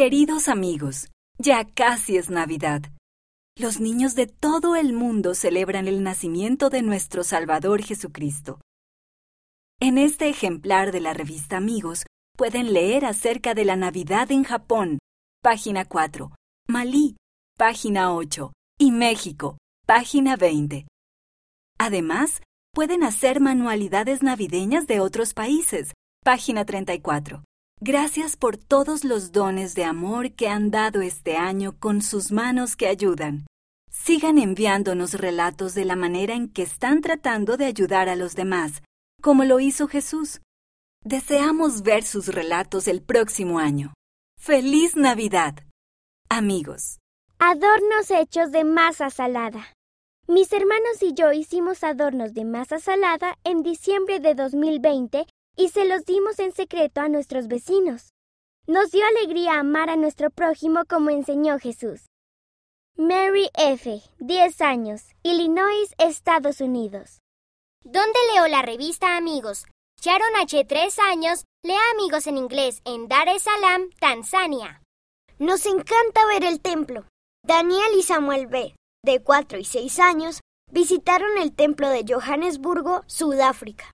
Queridos amigos, ya casi es Navidad. Los niños de todo el mundo celebran el nacimiento de nuestro Salvador Jesucristo. En este ejemplar de la revista Amigos pueden leer acerca de la Navidad en Japón, página 4, Malí, página 8, y México, página 20. Además, pueden hacer manualidades navideñas de otros países, página 34. Gracias por todos los dones de amor que han dado este año con sus manos que ayudan. Sigan enviándonos relatos de la manera en que están tratando de ayudar a los demás, como lo hizo Jesús. Deseamos ver sus relatos el próximo año. ¡Feliz Navidad! Amigos. Adornos hechos de masa salada. Mis hermanos y yo hicimos adornos de masa salada en diciembre de 2020 y se los dimos en secreto a nuestros vecinos. Nos dio alegría amar a nuestro prójimo como enseñó Jesús. Mary F., 10 años, Illinois, Estados Unidos. ¿Dónde leo la revista Amigos? Sharon H., 3 años, lee Amigos en inglés en Dar es Salaam, Tanzania. Nos encanta ver el templo. Daniel y Samuel B., de 4 y 6 años, visitaron el templo de Johannesburgo, Sudáfrica.